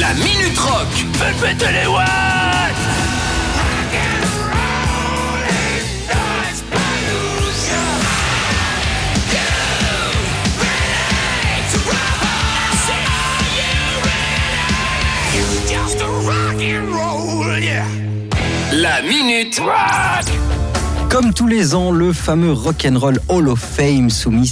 La Minute Rock. Faites péter les watts La Minute Rock. Comme tous les ans, le fameux Rock'n'Roll Hall of Fame soumet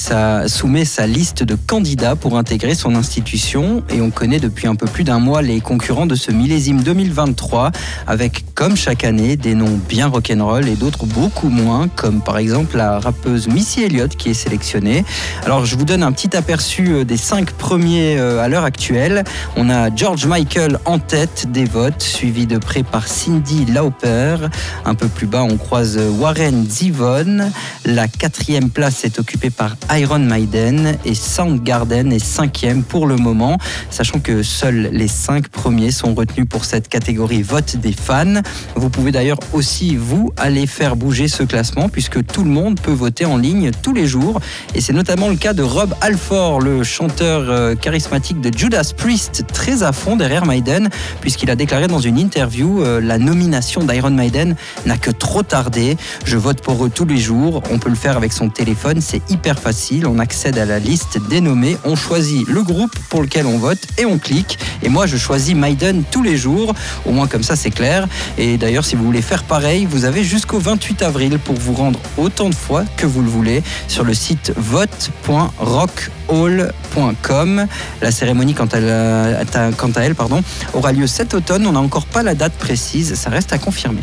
sa liste de candidats pour intégrer son institution et on connaît depuis un peu plus d'un mois les concurrents de ce millésime 2023 avec comme chaque année des noms bien rock'n'roll et d'autres beaucoup moins comme par exemple la rappeuse Missy Elliott qui est sélectionnée. Alors je vous donne un petit aperçu euh, des cinq premiers euh, à l'heure actuelle. On a George Michael en tête des votes suivi de près par Cindy Lauper. Un peu plus bas on croise Warren Zevon. La quatrième place est occupée par Iron Maiden et Soundgarden est cinquième pour le moment, sachant que seuls les cinq premiers sont retenus pour cette catégorie vote des fans. Vous pouvez d'ailleurs aussi, vous, aller faire bouger ce classement puisque tout le monde peut voter en ligne tous les jours. Et c'est notamment le cas de Rob Halford, le chanteur euh, charismatique de Judas Priest, très à fond derrière Maiden, puisqu'il a déclaré dans une interview euh, la nomination d'Iron Maiden n'a que trop tardé. Je vote pour eux tous les jours. On peut le faire avec son téléphone, c'est hyper facile. On accède à la liste dénommée, on choisit le groupe pour lequel on vote et on clique. Et moi, je choisis Maiden tous les jours. Au moins comme ça, c'est clair. Et d'ailleurs, si vous voulez faire pareil, vous avez jusqu'au 28 avril pour vous rendre autant de fois que vous le voulez sur le site vote.rockhall.com. La cérémonie, quant à, elle, aura lieu cet automne. On n'a encore pas la date précise, ça reste à confirmer.